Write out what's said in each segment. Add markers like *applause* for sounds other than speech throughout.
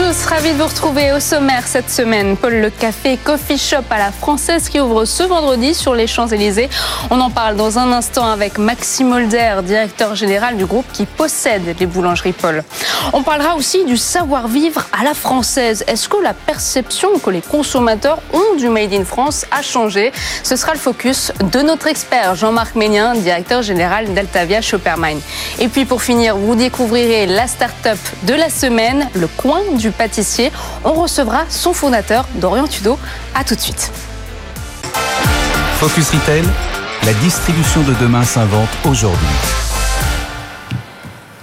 Tous, ravi de vous retrouver au sommaire cette semaine. Paul Le Café Coffee Shop à la française qui ouvre ce vendredi sur les Champs-Élysées. On en parle dans un instant avec Maxime Holder, directeur général du groupe qui possède les boulangeries Paul. On parlera aussi du savoir-vivre à la française. Est-ce que la perception que les consommateurs ont du Made in France a changé? Ce sera le focus de notre expert Jean-Marc Ménien, directeur général d'Altavia Shoppermine. Et puis pour finir, vous découvrirez la start-up de la semaine, le du pâtissier. On recevra son fondateur, Dorian Tudo. À tout de suite. Focus Retail, la distribution de demain s'invente aujourd'hui.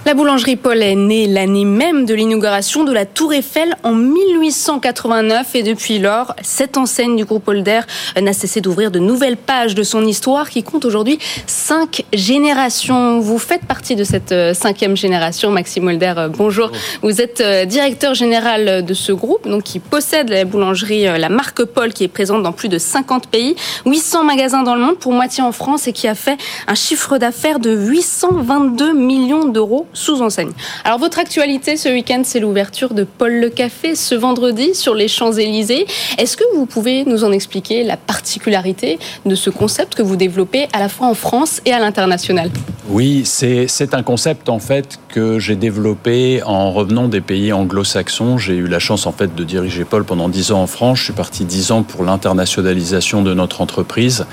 La boulangerie Paul est née l'année même de l'inauguration de la Tour Eiffel en 1889 et depuis lors, cette enseigne du groupe Holder n'a cessé d'ouvrir de nouvelles pages de son histoire qui compte aujourd'hui cinq générations. Vous faites partie de cette euh, cinquième génération, Maxime Holder. Euh, bonjour. Vous êtes euh, directeur général de ce groupe, donc qui possède la boulangerie, la marque Paul, qui est présente dans plus de 50 pays, 800 magasins dans le monde, pour moitié en France, et qui a fait un chiffre d'affaires de 822 millions d'euros sous enseigne. Alors votre actualité ce week-end, c'est l'ouverture de Paul le Café ce vendredi sur les Champs-Élysées. Est-ce que vous pouvez nous en expliquer la particularité de ce concept que vous développez à la fois en France et à l'international? Oui, c'est un concept en fait que j'ai développé en revenant des pays anglo-saxons. J'ai eu la chance en fait de diriger Paul pendant dix ans en France. Je suis parti dix ans pour l'internationalisation de notre entreprise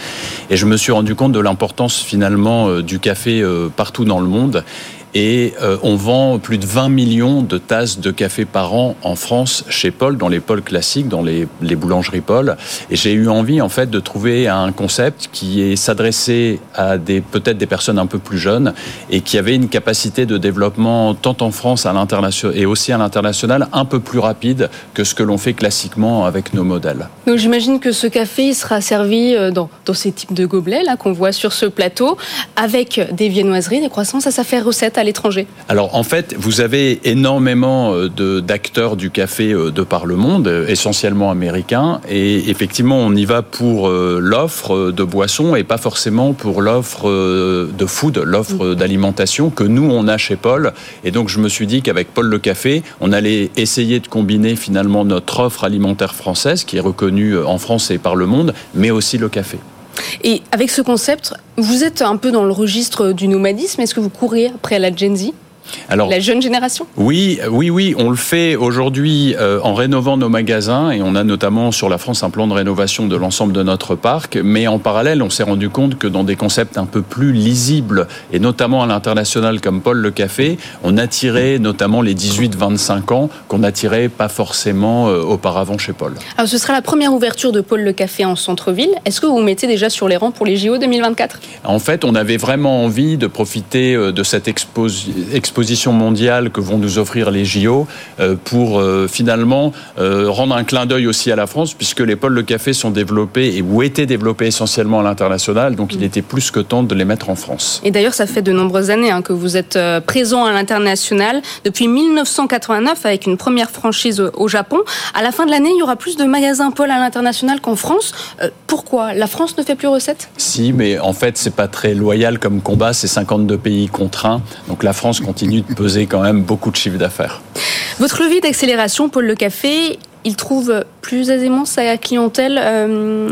et je me suis rendu compte de l'importance finalement euh, du café euh, partout dans le monde et euh, on vend plus de 20 millions de tasses de café par an en France chez Paul, dans les Paul classiques, dans les, boulangeries Paul. Et j'ai eu envie en fait de trouver un concept qui est s'adressé à peut-être des personnes un peu plus jeunes et qui avait une capacité de développement tant en France à l'international et aussi à l'international un peu plus rapide que ce que l'on fait classiquement avec nos modèles. Donc j'imagine que ce café sera servi euh, dans, dans ces types de gobelets là qu'on voit sur ce plateau avec des viennoiseries, des croissants. Ça, ça fait recette à l'étranger Alors en fait, vous avez énormément euh, d'acteurs du café euh, de par le monde, euh, essentiellement américains, et effectivement, on y va pour l'offre de boissons et pas forcément pour l'offre de food, l'offre mm. d'alimentation que nous on a chez Paul. Et donc je me suis dit qu'avec Paul le café, on allait essayer de combiner finalement notre offre alimentaire française qui est reconnue en France et par le monde, mais aussi le café. Et avec ce concept, vous êtes un peu dans le registre du nomadisme. Est-ce que vous courez après la Gen Z? Alors, la jeune génération? Oui, oui, oui, on le fait aujourd'hui euh, en rénovant nos magasins et on a notamment sur la France un plan de rénovation de l'ensemble de notre parc. Mais en parallèle, on s'est rendu compte que dans des concepts un peu plus lisibles et notamment à l'international comme Paul le Café, on attirait notamment les 18-25 ans qu'on n'attirait pas forcément euh, auparavant chez Paul. Alors ce sera la première ouverture de Paul le Café en centre-ville. Est-ce que vous vous mettez déjà sur les rangs pour les JO 2024 En fait, on avait vraiment envie de profiter euh, de cette exposition exposition mondiale que vont nous offrir les JO euh, pour euh, finalement euh, rendre un clin d'œil aussi à la France, puisque les pôles de café sont développés et ou étaient développés essentiellement à l'international, donc il mm. était plus que temps de les mettre en France. Et d'ailleurs, ça fait de nombreuses années hein, que vous êtes présent à l'international, depuis 1989 avec une première franchise au Japon. À la fin de l'année, il y aura plus de magasins Paul à l'international qu'en France. pourquoi? La France ne fait plus recette Si, mais en fait, c'est pas très loyal comme combat. C'est 52 pays contraints, donc la France continue continue de peser quand même beaucoup de chiffre d'affaires. Votre levier d'accélération, Paul Le Café, il trouve plus aisément sa clientèle, euh,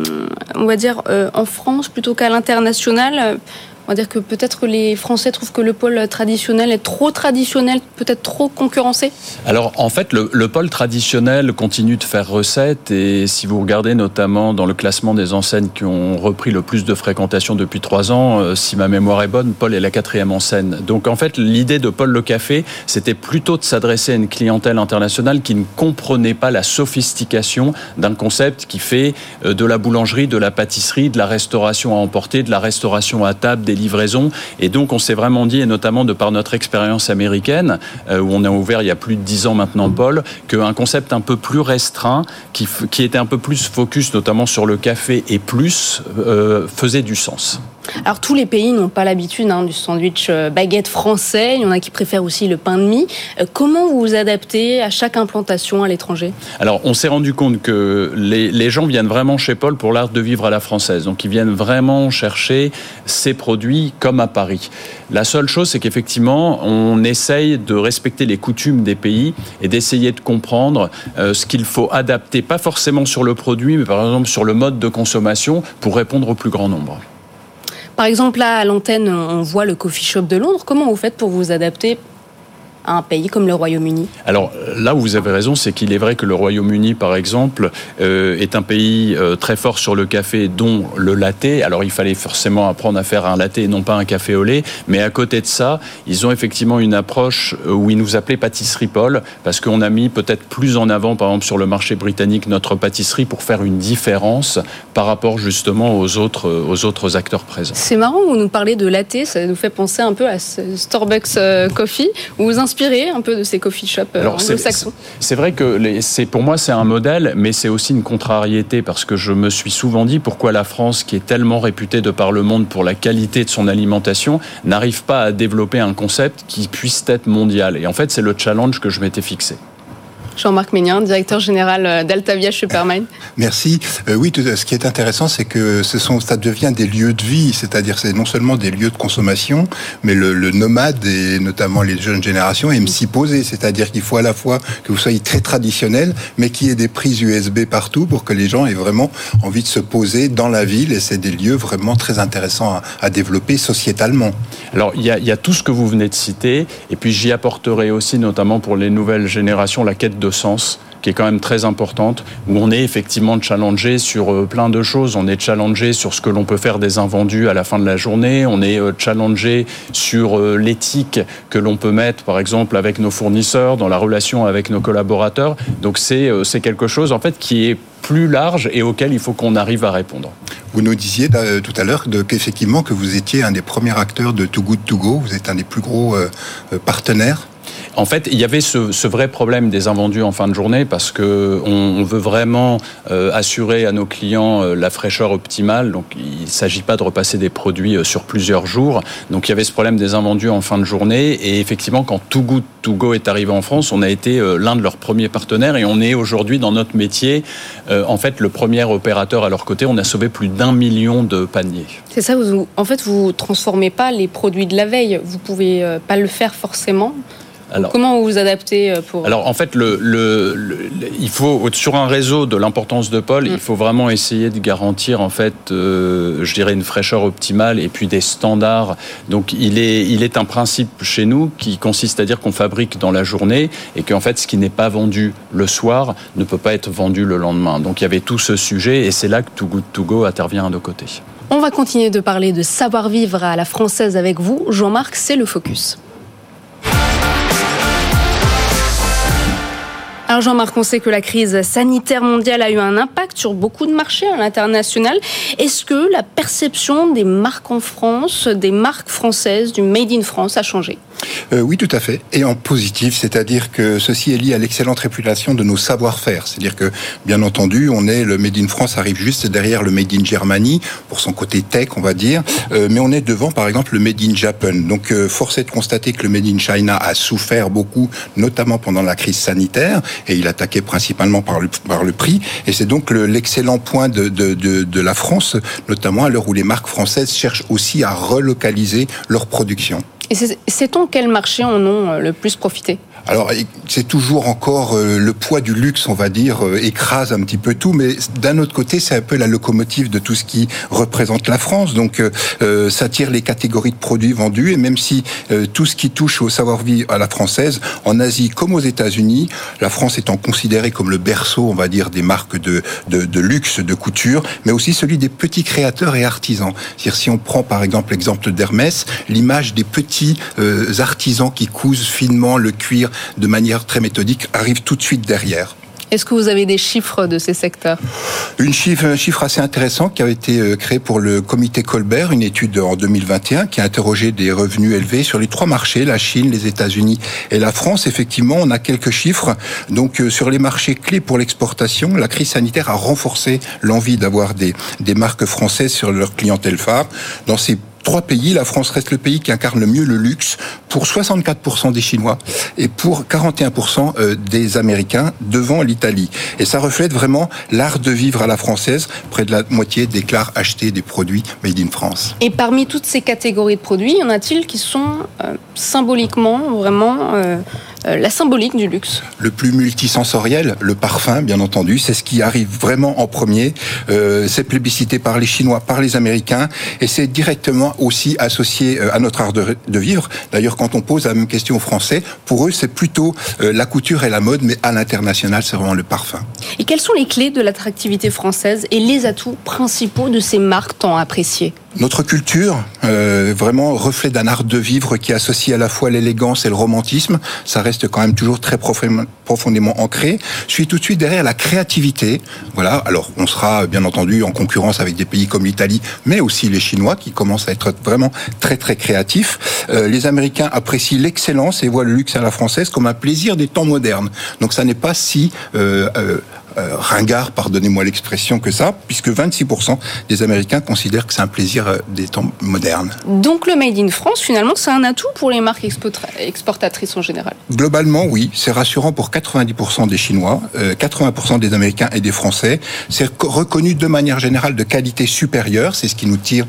on va dire, euh, en France plutôt qu'à l'international on va dire que peut-être les Français trouvent que le pôle traditionnel est trop traditionnel, peut-être trop concurrencé Alors en fait, le, pôle traditionnel continue de faire recette et si vous regardez notamment dans le classement des enseignes qui ont repris le plus de fréquentation depuis trois ans, euh, si ma mémoire est bonne, Paul est la quatrième enseigne. Donc en fait, l'idée de Paul le Café, c'était plutôt de s'adresser à une clientèle internationale qui ne comprenait pas la sophistication d'un concept qui fait euh, de la boulangerie, de la pâtisserie, de la restauration à emporter, de la restauration à table, livraisons. Et donc, on s'est vraiment dit, et notamment de par notre expérience américaine, euh, où on a ouvert il y a plus de dix ans maintenant, Paul, qu'un concept un peu plus restreint, qui, qui était un peu plus focus, notamment sur le café et plus, euh, faisait du sens. Alors tous les pays n'ont pas l'habitude hein, du sandwich euh, baguette français, il y en a qui préfèrent aussi le pain de mie. Euh, comment vous vous adaptez à chaque implantation à l'étranger? Alors on s'est rendu compte que les, gens viennent vraiment chez Paul pour l'art de vivre à la française, donc ils viennent vraiment chercher ces produits comme à Paris. La seule chose c'est qu'effectivement on essaye de respecter les coutumes des pays et d'essayer de comprendre euh, ce qu'il faut adapter, pas forcément sur le produit, mais par exemple sur le mode de consommation pour répondre au plus grand nombre. Par exemple, là, à l'antenne, on voit le coffee shop de Londres. Comment vous faites pour vous adapter à un pays comme le Royaume-Uni Alors là où vous avez raison, c'est qu'il est vrai que le Royaume-Uni, par exemple, euh, est un pays euh, très fort sur le café, dont le latte. Alors il fallait forcément apprendre à faire un latte et non pas un café au lait. Mais à côté de ça, ils ont effectivement une approche euh, où ils nous appelaient pâtisserie Paul, parce qu'on a mis peut-être plus en avant, par exemple, sur le marché britannique, notre pâtisserie pour faire une différence par rapport justement aux autres, aux autres acteurs présents. C'est marrant, vous nous parlez de latte, ça nous fait penser un peu à Starbucks Coffee, où vous inspiré un peu de ces coffee shops anglo-saxons C'est vrai que c'est pour moi c'est un modèle, mais c'est aussi une contrariété parce que je me suis souvent dit pourquoi la France, qui est tellement réputée de par le monde pour la qualité de son alimentation, n'arrive pas à développer un concept qui puisse être mondial. Et en fait, c'est le challenge que je m'étais fixé. Jean-Marc Ménien, directeur général euh, d'Altavia Supermine. *laughs* Merci. Euh, oui, ce qui est intéressant, c'est que ce sont, ça devient des lieux de vie, c'est-à-dire c'est non seulement des lieux de consommation, mais le, nomade et notamment les jeunes générations aiment s'y poser, c'est-à-dire qu'il faut à la fois que vous soyez très traditionnel, mais qu'il y ait des prises USB partout pour que les gens aient vraiment envie de se poser dans la ville, et c'est des lieux vraiment très intéressants à, développer sociétalement. Alors il y, a, il y a tout ce que vous venez de citer, et puis j'y apporterai aussi, notamment pour les nouvelles générations, la quête de sens qui est quand même très importante, où on est effectivement challengé sur euh, plein de choses. On est challengé sur ce que l'on peut faire des invendus à la fin de la journée. On est euh, challengé sur euh, l'éthique que l'on peut mettre, par exemple, avec nos fournisseurs, dans la relation avec nos collaborateurs. Donc c'est quelque chose, en fait, qui est plus large et auquel il faut qu'on arrive à répondre. Vous nous disiez tout à l'heure qu'effectivement que vous étiez un des premiers acteurs de Too Good To Go, vous êtes un des plus gros partenaires en fait, il y avait ce, vrai problème des invendus en fin de journée parce que on, veut vraiment euh, assurer à nos clients euh, la fraîcheur optimale. Donc, il ne s'agit pas de repasser des produits euh, sur plusieurs jours. Donc, il y avait ce problème des invendus en fin de journée. Et effectivement, quand Too Good To Go est arrivé en France, on a été l'un de leurs premiers partenaires et on est aujourd'hui dans notre métier, en fait, le premier opérateur à leur côté. On a sauvé plus d'un million de paniers. C'est ça. Vous, en fait, vous transformez pas les produits de la veille. Vous pouvez pas le faire forcément. Comment vous vous adaptez euh, pour Alors en fait, le, il faut sur un réseau de l'importance de Paul, il mm. faut vraiment essayer de garantir en fait, euh, je dirais une fraîcheur optimale et puis des standards. Donc il est il est un principe chez nous qui consiste à dire qu'on fabrique dans la journée et qu'en fait ce qui n'est pas vendu le soir ne peut pas être vendu le lendemain. Donc il y avait tout ce sujet et c'est là que Too Good To Go intervient à nos côtés. On va continuer de parler de savoir-vivre à la française avec vous. Jean-Marc, c'est le focus. Alors Jean-Marc, on sait que la crise sanitaire mondiale a eu un impact sur beaucoup de marchés à l'international. Est-ce que la perception des marques en France, des marques françaises, du Made in France a changé? Euh, oui, tout à fait. Et en positif, c'est-à-dire que ceci est lié à l'excellente réputation de nos savoir-faire. C'est-à-dire que, bien entendu, on est le Made in France arrive juste derrière le Made in Germany pour son côté tech, on va dire, euh, mais on est devant, par exemple, le Made in Japan. Donc, euh, force est de constater que le Made in China a souffert beaucoup, notamment pendant la crise sanitaire, et il attaquait principalement par le, par le prix. Et c'est donc l'excellent point de, de, de, de la France, notamment à l'heure où les marques françaises cherchent aussi à relocaliser leur production. Et sait-on quel marché en ont euh, le plus profité? Alors, c'est toujours encore euh, le poids du luxe, on va dire, euh, écrase un petit peu tout, mais d'un autre côté, c'est un peu la locomotive de tout ce qui représente la France. Donc, euh, ça tire les catégories de produits vendus, et même si tout ce qui touche au savoir-vivre à la française, en Asie comme aux États-Unis, la France étant considérée comme le berceau, on va dire, des marques de, de, de luxe, de couture, mais aussi celui des petits créateurs et artisans. C'est-à-dire, si on prend par exemple l'exemple d'Hermès, l'image des petits artisans qui cousent finement le cuir de manière très méthodique arrive tout de suite derrière. Est-ce que vous avez des chiffres de ces secteurs? Une chiffre, Un chiffre assez intéressant qui a été euh, créé pour le comité Colbert, une étude en 2021 qui a interrogé des revenus élevés sur les trois marchés, la Chine, les États-Unis et la France. Effectivement, on a quelques chiffres. Donc euh, sur les marchés clés pour l'exportation, la crise sanitaire a renforcé l'envie d'avoir des, des marques françaises sur leur clientèle phare. Dans ces trois pays, la France reste le pays qui incarne le mieux le luxe pour 64% des Chinois et pour 41% euh, des Américains devant l'Italie. Et ça reflète vraiment l'art de vivre à la française. Près de la moitié déclarent acheter des produits made in France. Et parmi toutes ces catégories de produits, y en a-t-il qui sont euh, symboliquement vraiment euh, la symbolique du luxe Le plus multisensoriel, le parfum, bien entendu, c'est ce qui arrive vraiment en premier. Euh, c'est plébiscité par les Chinois, par les Américains, et c'est directement aussi associé euh, à notre art de, de vivre. D'ailleurs, quand on pose la même question aux Français, pour eux, c'est plutôt euh, la couture et la mode, mais à l'international, c'est vraiment le parfum. Et quelles sont les clés de l'attractivité française et les atouts principaux de ces marques tant appréciées? Notre culture, euh, vraiment reflet d'un art de vivre qui associe à la fois l'élégance et le romantisme, ça reste quand même toujours très profondément ancré. Suit tout de suite derrière la créativité. Voilà. Alors, on sera bien entendu en concurrence avec des pays comme l'Italie, mais aussi les Chinois qui commencent à être vraiment très très créatifs. Euh, les Américains apprécient l'excellence et voient le luxe à la française comme un plaisir des temps modernes. Donc, ça n'est pas si euh, euh ringard, pardonnez-moi l'expression, que ça, puisque 26% des Américains considèrent que c'est un plaisir euh, des temps modernes. Donc le Made in France, finalement, c'est un atout pour les marques exportatrices en général? Globalement, oui. C'est rassurant pour 90% des Chinois, 80% euh, des Américains et des Français. C'est reconnu de manière générale de qualité supérieure, c'est ce qui nous tire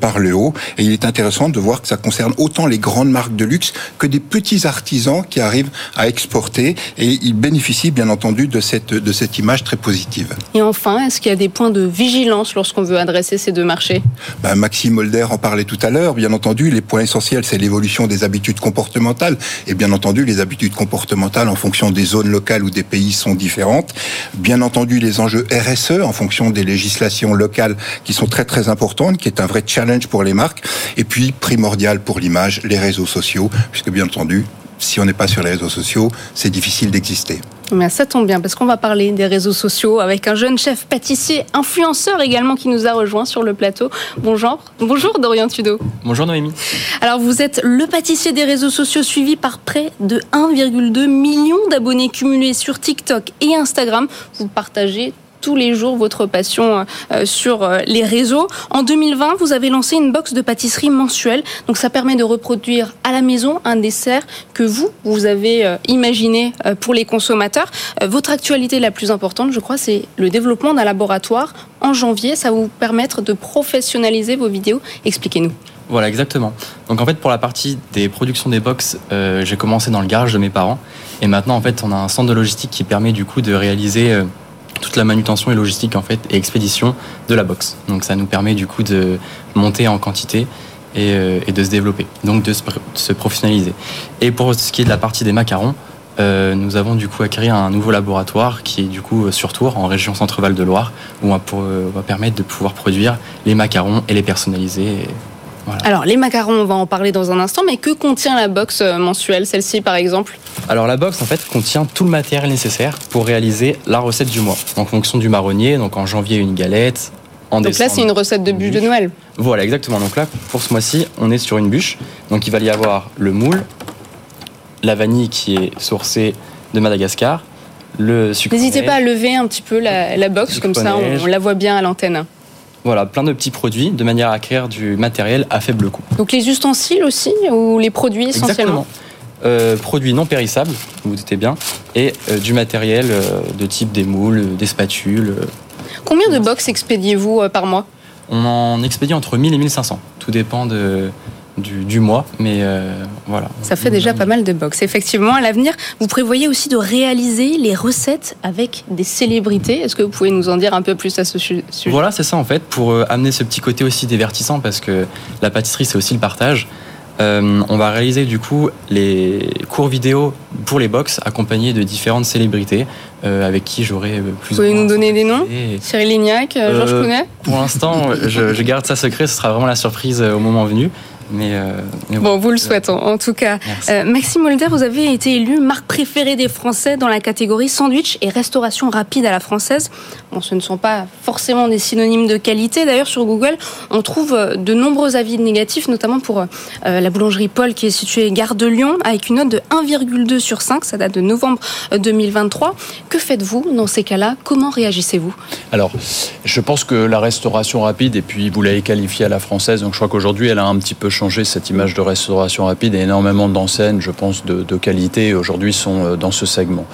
par le haut. Et il est intéressant de voir que ça concerne autant les grandes marques de luxe que des petits artisans qui arrivent à exporter et ils bénéficient bien entendu de cette, de cette image très positive. Et enfin, est-ce qu'il y a des points de vigilance lorsqu'on veut adresser ces deux marchés? Ben, Maxime Molder en parlait tout à l'heure. Bien entendu, les points essentiels, c'est l'évolution des habitudes comportementales. Et bien entendu, les habitudes comportementales en fonction des zones locales ou des pays sont différentes. Bien entendu, les enjeux RSE en fonction des législations locales qui sont très très importantes, qui est un vrai challenge pour les marques. Et puis, primordial pour l'image, les réseaux sociaux, puisque bien entendu, si on n'est pas sur les réseaux sociaux, c'est difficile d'exister. Mais ça tombe bien parce qu'on va parler des réseaux sociaux avec un jeune chef pâtissier, influenceur également qui nous a rejoint sur le plateau. Bonjour, bonjour Dorian Tudo. Bonjour Noémie. Alors vous êtes le pâtissier des réseaux sociaux suivi par près de 1,2 million d'abonnés cumulés sur TikTok et Instagram. Vous partagez tous les jours votre passion euh, sur euh, les réseaux. En 2020, vous avez lancé une box de pâtisserie mensuelle. Donc ça permet de reproduire à la maison un dessert que vous, vous avez euh, imaginé pour les consommateurs. Votre actualité la plus importante, je crois, c'est le développement d'un laboratoire en janvier. Ça va vous permettre de professionnaliser vos vidéos. Expliquez-nous. Voilà, exactement. Donc en fait, pour la partie des productions des box, j'ai commencé dans le garage de mes parents. Et maintenant, en fait, on a un centre de logistique qui permet du coup de réaliser toute la manutention et logistique en fait et expédition de la box. Donc ça nous permet du coup de monter en quantité et, euh, de se développer, donc de se, professionnaliser. Et pour ce qui est de la partie des macarons, euh, nous avons du coup acquis un nouveau laboratoire qui est du coup sur Tours, en région Centre-Val de Loire, où on va, permettre de pouvoir produire les macarons et les personnaliser. Alors, les macarons, on va en parler dans un instant, mais que contient la box euh, mensuelle, celle-ci par exemple? Alors, la box, en fait, contient tout le matériel nécessaire pour réaliser la recette du mois. En fonction du marronnier, donc en janvier, une galette. En donc là, c'est une recette de bûche de Noël Voilà, exactement. Donc là, pour ce mois-ci, on est sur une bûche. Donc il va y avoir le moule, la vanille qui est sourcée de Madagascar, le sucre. N'hésitez pas à lever un petit peu la, box, comme ça on la voit bien à l'antenne. Voilà, plein de petits produits de manière à créer du matériel à faible coût. Donc les ustensiles aussi ou les produits essentiellement? Exactement. Euh, produits non périssables, vous vous doutez bien, et euh, du matériel euh, de type des moules, des spatules. Combien de box expédiez-vous par mois? On en expédie entre 1000 et 1500. Tout dépend de, du, mois, mais euh, voilà. Ça fait déjà pas mal de box. Effectivement, à l'avenir, vous prévoyez aussi de réaliser les recettes avec des célébrités. Est-ce que vous pouvez nous en dire un peu plus à ce sujet? Voilà, c'est ça en fait, pour euh, amener ce petit côté aussi divertissant, parce que la pâtisserie, c'est aussi le partage. Euh, on va réaliser du coup les cours vidéo pour les box accompagnés de différentes célébrités avec qui j'aurai plus. Vous pouvez nous donner des noms? Cyril Lignac, Georges Clooney Pour l'instant, je, je, garde ça secret. Ce sera vraiment la surprise au moment venu. Mais, bon, vous le souhaitons en tout cas. Maxime Holder, vous avez été élu marque préférée des Français dans la catégorie sandwich et restauration rapide à la française. Bon, ce ne sont pas forcément des synonymes de qualité. D'ailleurs, sur Google, on trouve de nombreux avis négatifs, notamment pour la boulangerie Paul qui est située gare de Lyon avec une note de 1,2 sur 5. Ça date de novembre 2023. Que faites-vous dans ces cas-là? Comment réagissez-vous? Alors, je pense que la restauration rapide, et puis vous l'avez qualifiée à la française, donc je crois qu'aujourd'hui elle a un petit peu changé cette image de restauration rapide et énormément d'enseignes, je pense, de, qualité aujourd'hui sont euh, dans ce segment.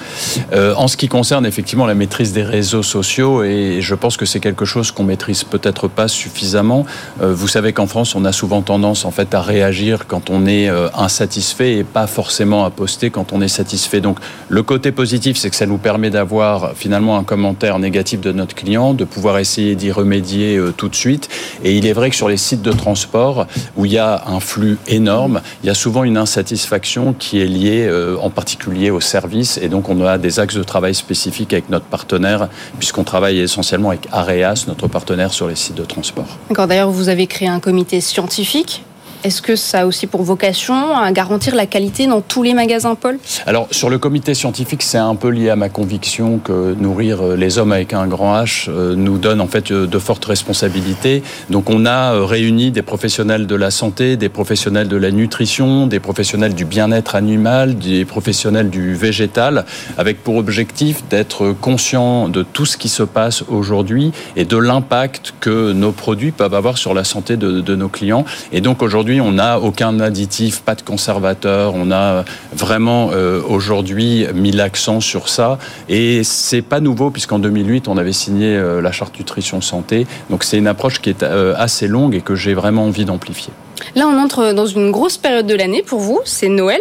Euh, en ce qui concerne effectivement la maîtrise des réseaux sociaux, et je pense que c'est quelque chose qu'on maîtrise peut-être pas suffisamment. Euh, vous savez qu'en France, on a souvent tendance en fait à réagir quand on est insatisfait et pas forcément à poster quand on est satisfait. Donc le côté positif, c'est que ça nous permet d'avoir finalement un commentaire négatif de notre client, de pouvoir essayer d'y remédier tout de suite. Et il est vrai que sur les sites de transport, où il y a un flux énorme, il y a souvent une insatisfaction qui est liée euh, en particulier au service. Et donc on a des axes de travail spécifiques avec notre partenaire, puisqu'on travaille essentiellement avec Areas, notre partenaire sur les sites de transport. D'ailleurs vous avez créé un comité scientifique est-ce que ça a aussi pour vocation à garantir la qualité dans tous les magasins, Paul? Alors, sur le comité scientifique, c'est un peu lié à ma conviction que nourrir euh, les hommes avec un grand H euh, nous donne en fait euh, de fortes responsabilités. Donc, on a réuni des professionnels de la santé, des professionnels de la nutrition, des professionnels du bien-être animal, des professionnels du végétal, avec pour objectif d'être conscient de tout ce qui se passe aujourd'hui et de l'impact que nos produits peuvent avoir sur la santé de, de nos clients. Et donc, aujourd'hui, on n'a aucun additif, pas de conservateur. On a vraiment euh, aujourd'hui mis l'accent sur ça. Et c'est pas nouveau puisqu'en 2008, on avait signé euh, la charte nutrition santé. Donc c'est une approche qui est euh, assez longue et que j'ai vraiment envie d'amplifier. Là, on entre dans une grosse période de l'année pour vous, c'est Noël.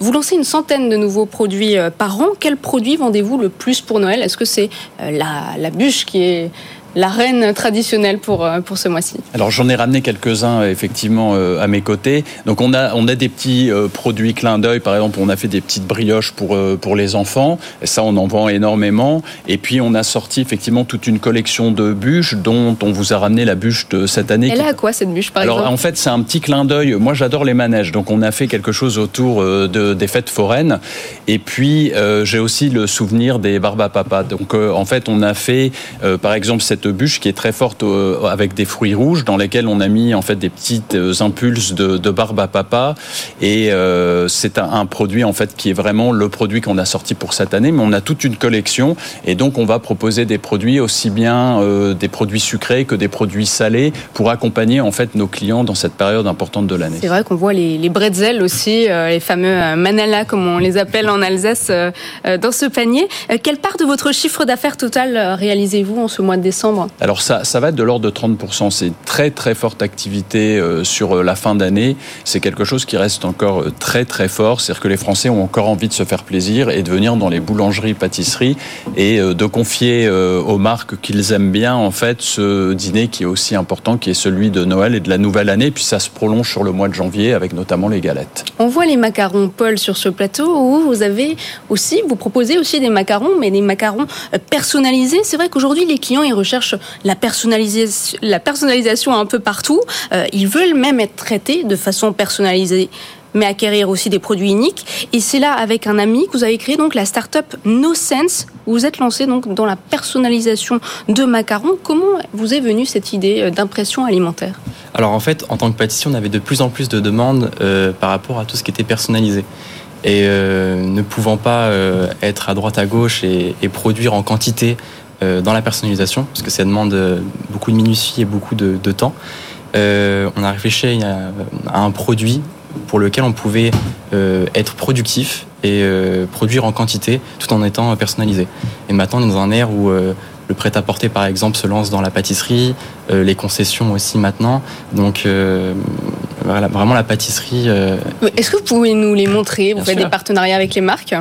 Vous lancez une centaine de nouveaux produits par an. Quels produits vendez-vous le plus pour Noël? Est-ce que c'est la bûche qui est la reine traditionnelle pour, euh, pour ce mois-ci Alors j'en ai ramené quelques-uns effectivement euh, à mes côtés. Donc on a, on a des petits euh, produits clin d'œil, par exemple on a fait des petites brioches pour, pour les enfants, et ça on en vend énormément. Et puis on a sorti effectivement toute une collection de bûches dont on vous a ramené la bûche de cette année. Elle a à quoi cette bûche par Alors, exemple? en fait c'est un petit clin d'œil, moi j'adore les manèges, donc on a fait quelque chose autour de, des fêtes foraines. Et puis j'ai aussi le souvenir des barbes à papa. Donc en fait on a fait par exemple cette bûche qui est très forte euh, avec des fruits rouges dans lesquels on a mis en fait des petites euh, impulses de, barbe à papa et euh, c'est un, produit en fait qui est vraiment le produit qu'on a sorti pour cette année mais on a toute une collection et donc on va proposer des produits aussi bien des produits sucrés que des produits salés pour accompagner en fait nos clients dans cette période importante de l'année. C'est vrai qu'on voit les, les bretzels aussi, les fameux manala comme on les appelle en Alsace dans ce panier. Quelle part de votre chiffre d'affaires total réalisez-vous en ce mois de décembre? Alors ça, ça va être de l'ordre de 30%. C'est très très forte activité euh, sur euh, la fin d'année. C'est quelque chose qui reste encore euh, très très fort. C'est-à-dire que les Français ont encore envie de se faire plaisir et de venir dans les boulangeries, pâtisseries et de confier aux marques qu'ils aiment bien en fait ce dîner qui est aussi important, qui est celui de Noël et de la nouvelle année. Puis ça se prolonge sur le mois de janvier avec notamment les galettes. On voit les macarons Paul sur ce plateau où vous avez aussi, vous proposez aussi des macarons, mais des macarons personnalisés. C'est vrai qu'aujourd'hui les clients ils recherchent la personnalisation, la personnalisation un peu partout. Euh, ils veulent même être traités de façon personnalisée mais acquérir aussi des produits uniques. Et c'est là, avec un ami, que vous avez créé donc la start-up No Sense. Vous vous êtes lancé donc dans la personnalisation de macarons. Comment vous est venue cette idée euh, d'impression alimentaire? Alors en fait, en tant que pâtissier, on avait de plus en plus de demandes euh, par rapport à tout ce qui était personnalisé. Et ne pouvant pas être à droite à gauche et produire en quantité dans la personnalisation, parce que ça demande euh, beaucoup de minutie et beaucoup de, temps. Euh, on a réfléchi à, un produit pour lequel on pouvait être productif et produire en quantité tout en étant personnalisé. Et maintenant, on est dans un air où le prêt-à-porter, par exemple, se lance dans la pâtisserie, les concessions aussi maintenant. Donc, voilà, vraiment la pâtisserie. Est-ce que vous pouvez nous les montrer? Vous faites des partenariats avec les marques?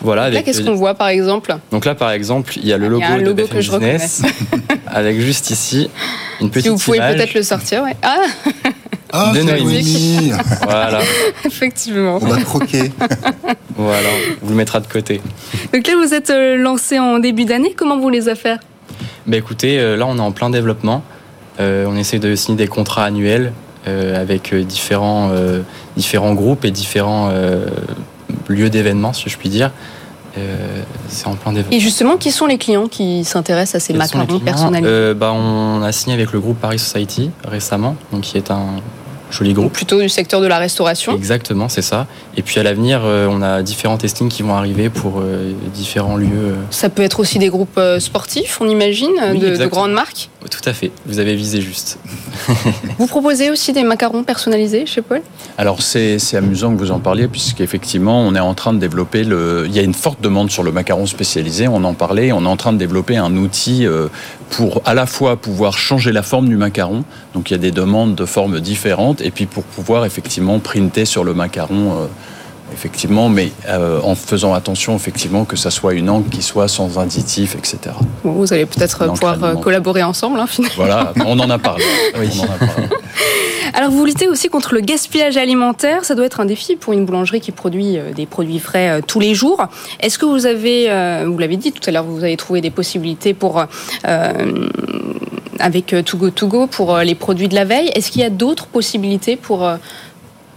Voilà. Là, qu'est-ce qu'on voit par exemple? Donc là, par exemple, il y a le logo, de BFM Business *laughs* *laughs* avec juste ici une petite. Si vous pouvez peut-être le sortir, ouais. Ah. Ah, de Noémie. voilà. *laughs* Effectivement. On va croquer. voilà, vous le mettra de côté. Donc là, vous êtes euh, lancé en début d'année. Comment vous les avez fait bah écoutez, euh, là, on est en plein développement. Euh, on essaie de signer des contrats annuels avec différents, différents groupes et différents lieux d'événements, si je puis dire. c'est en plein développement. Et justement, qui sont les clients qui s'intéressent à ces macarons personnalisés bah, On a signé avec le groupe Paris Society récemment, donc qui est un, joli groupe. Plutôt du secteur de la restauration. Exactement, c'est ça. Et puis à l'avenir, euh, on a différents testings qui vont arriver pour euh, différents lieux. Euh. Ça peut être aussi des groupes sportifs, on imagine, de, grandes marques Tout à fait, vous avez visé juste. *laughs* vous proposez aussi des macarons personnalisés chez Paul? Alors c'est amusant que vous en parliez, puisqu'effectivement, on est en train de développer le. Il y a une forte demande sur le macaron spécialisé, on en parlait, on est en train de développer un outil pour à la fois pouvoir changer la forme du macaron, donc il y a des demandes de formes différentes, et puis pour pouvoir effectivement printer sur le macaron. Effectivement, mais euh, en faisant attention effectivement que ça soit une encre qui soit sans additif, etc. vous allez peut-être pouvoir euh, collaborer ensemble, hein, finalement. Voilà, on en a parlé. *laughs* oui. on en a parlé. *laughs* Alors vous luttez aussi contre le gaspillage alimentaire. Ça doit être un défi pour une boulangerie qui produit euh, des produits frais tous les jours. Est-ce que vous avez, euh, vous l'avez dit tout à l'heure, vous avez trouvé des possibilités pour avec To Go To Go pour les produits de la veille. Est-ce qu'il y a d'autres possibilités pour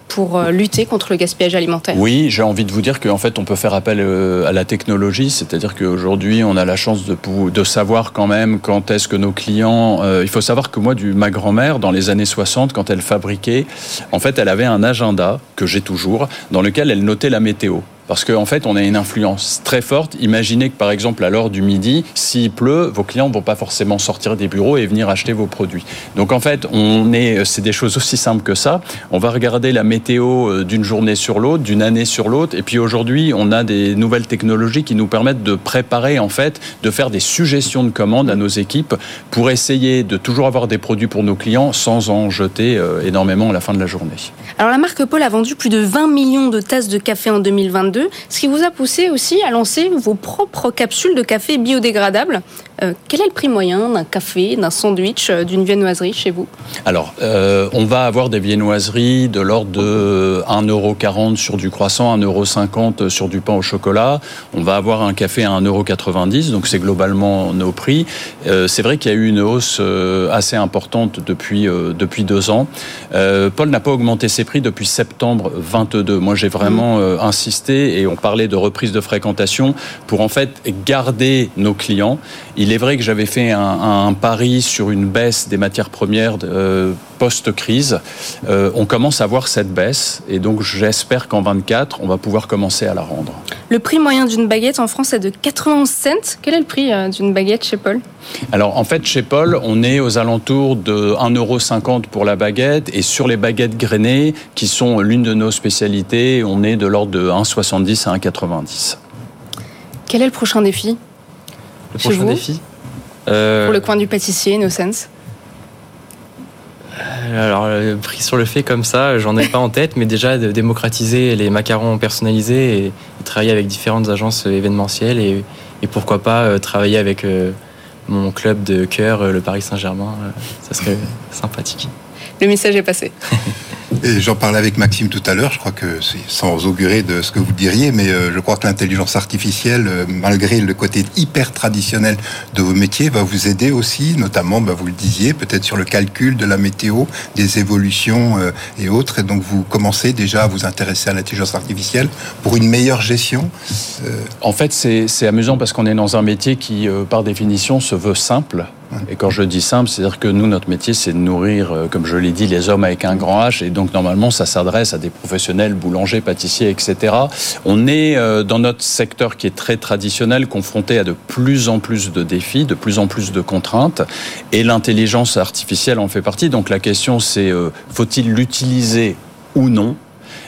pour euh, lutter contre le gaspillage alimentaire Oui, j'ai envie de vous dire qu'en fait, on peut faire appel euh, à la technologie, c'est-à-dire qu'aujourd'hui, on a la chance de, de savoir quand même quand est-ce que nos clients... Euh, il faut savoir que moi, du, ma grand-mère, dans les années 60, quand elle fabriquait, en fait, elle avait un agenda, que j'ai toujours, dans lequel elle notait la météo. Parce qu'en fait, on a une influence très forte. Imaginez que, par exemple, à l'heure du midi, s'il pleut, vos clients ne vont pas forcément sortir des bureaux et venir acheter vos produits. Donc, en fait, on est, c'est des choses aussi simples que ça. On va regarder la météo euh, d'une journée sur l'autre, d'une année sur l'autre. Et puis, aujourd'hui, on a des nouvelles technologies qui nous permettent de préparer, en fait, de faire des suggestions de commandes à nos équipes pour essayer de toujours avoir des produits pour nos clients sans en jeter euh, énormément à la fin de la journée. Alors, la marque Paul a vendu plus de 20 millions de tasses de café en 2022 ce qui vous a poussé aussi à lancer vos propres capsules de café biodégradables. Euh, quel est le prix moyen d'un café, d'un sandwich, euh, d'une viennoiserie chez vous? Alors, euh, on va avoir des viennoiseries de l'ordre de 1,40€ sur du croissant, 1,50€ sur du pain au chocolat. On va avoir un café à 1,90€, donc c'est globalement nos prix. c'est vrai qu'il y a eu une hausse assez importante depuis, depuis deux ans. Paul n'a pas augmenté ses prix depuis septembre 22. Moi, j'ai vraiment insisté et on parlait de reprise de fréquentation pour en fait garder nos clients. Il est vrai que j'avais fait un, pari sur une baisse des matières premières euh, post-crise. Euh, on commence à voir cette baisse et donc j'espère qu'en 24, on va pouvoir commencer à la rendre. Le prix moyen d'une baguette en France est de 91 cents. Quel est le prix euh, d'une baguette chez Paul? Alors en fait, chez Paul, on est aux alentours de 1,50€ pour la baguette. Et sur les baguettes grainées, qui sont l'une de nos spécialités, on est de l'ordre de 1,70 à 1,90. Quel est le prochain défi? Le prochain défi? Euh, Pour le coin du pâtissier, No Sense alors, pris sur le fait comme ça, j'en ai pas en tête, mais déjà de démocratiser les macarons personnalisés et, travailler avec différentes agences événementielles et, pourquoi pas euh, travailler avec mon club de cœur, le Paris Saint-Germain, ça serait *laughs* sympathique. Le message est passé. *laughs* Et j'en parlais avec Maxime tout à l'heure, je crois que sans augurer de ce que vous diriez, mais euh, je crois que l'intelligence artificielle, euh, malgré le côté hyper traditionnel de vos métiers, va vous aider aussi, notamment, bah, vous le disiez, peut-être sur le calcul de la météo, des évolutions euh, et autres. Et donc vous commencez déjà à vous intéresser à l'intelligence artificielle pour une meilleure gestion En fait, c'est amusant parce qu'on est dans un métier qui, par définition, se veut simple. Et quand je dis simple, c'est-à-dire que nous, notre métier, c'est de nourrir, comme je l'ai dit, les hommes avec un grand H. Et donc, donc normalement, ça s'adresse à des professionnels, boulangers, pâtissiers, etc. On est euh, dans notre secteur qui est très traditionnel, confronté à de plus en plus de défis, de plus en plus de contraintes, et l'intelligence artificielle en fait partie. Donc la question, c'est euh, faut-il l'utiliser ou non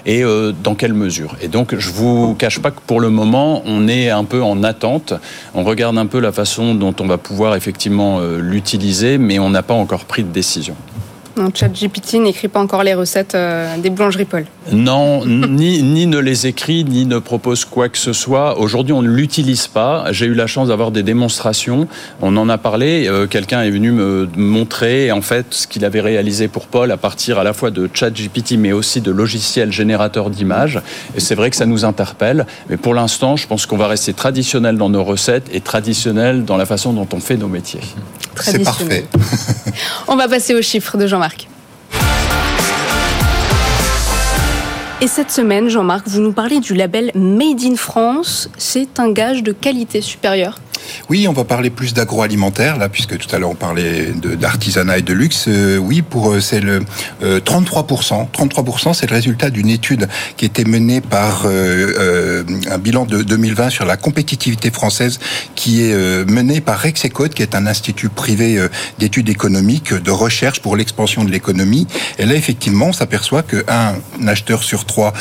et euh, dans quelle mesure. Et donc, je vous cache pas que pour le moment, on est un peu en attente. On regarde un peu la façon dont on va pouvoir effectivement l'utiliser, mais on n'a pas encore pris de décision. Non, ChatGPT n'écrit pas encore les recettes euh, des boulangeries Paul. Non, *laughs* ni, ni ne les écrit, ni ne propose quoi que ce soit. Aujourd'hui, on ne l'utilise pas. J'ai eu la chance d'avoir des démonstrations. On en a parlé. Euh, quelqu'un est venu me montrer en fait ce qu'il avait réalisé pour Paul à partir à la fois de ChatGPT, mais aussi de logiciels générateurs d'images. Et c'est vrai que ça nous interpelle. Mais pour l'instant, je pense qu'on va rester traditionnel dans nos recettes et traditionnel dans la façon dont on fait nos métiers. C'est parfait. on va passer aux chiffres de Jean-Marc. Et cette semaine, Jean-Marc, vous nous parlez du label Made in France. C'est un gage de qualité supérieure oui, on va parler plus d'agroalimentaire, là, puisque tout à l'heure on parlait d'artisanat et de luxe. Euh, oui, pour euh, c'est le 33%. 33%, c'est le résultat d'une étude qui était menée par un bilan de 2020 sur la compétitivité française, qui est menée par Rexecode, qui est un institut privé d'études économiques, de recherche pour l'expansion de l'économie. Et là, effectivement, on s'aperçoit qu'un acheteur sur trois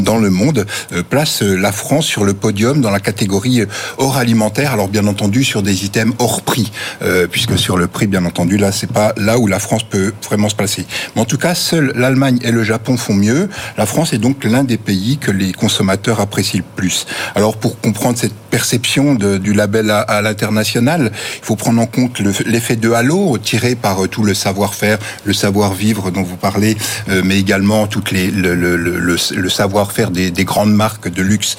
dans le monde place la France sur le podium dans la catégorie hors alimentaire alors bien entendu sur des items hors prix, euh, puisque sur le prix, bien entendu, là, c'est pas là où la France peut vraiment se placer. Mais en tout cas, seuls l'Allemagne et le Japon font mieux. La France est donc l'un des pays que les consommateurs apprécient le plus. Alors pour comprendre cette perception du label à, l'international, il faut prendre en compte l'effet de halo tiré par euh, tout le savoir-faire, le savoir-vivre dont vous parlez, euh, mais également toutes les, le, savoir-faire des, grandes marques de luxe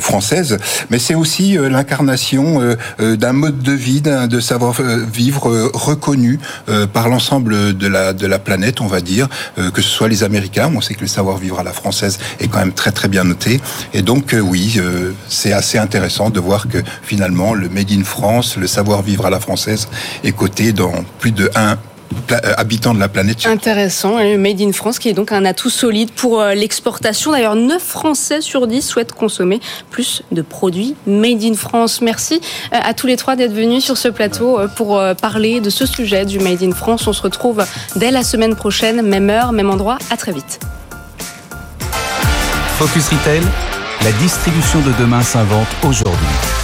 françaises. Mais c'est aussi l'incarnation euh, euh, d'un mode de vie, de savoir-vivre euh, reconnu par l'ensemble de la, de la planète, on va dire, que ce soit les Américains. On sait que le savoir-vivre à la française est quand même très très bien noté. Et donc oui, c'est assez intéressant de voir que finalement le Made in France, le savoir-vivre à la française est coté dans plus de 1 euh, habitants de la planète. Intéressant, le Made in France qui est donc un atout solide pour euh, l'exportation. D'ailleurs, 9 Français sur 10 souhaitent consommer plus de produits Made in France. Merci euh, à tous les trois d'être venus sur ce plateau pour parler de ce sujet du Made in France. On se retrouve dès la semaine prochaine, même heure, même endroit. À très vite. Focus Retail, la distribution de demain s'invente aujourd'hui.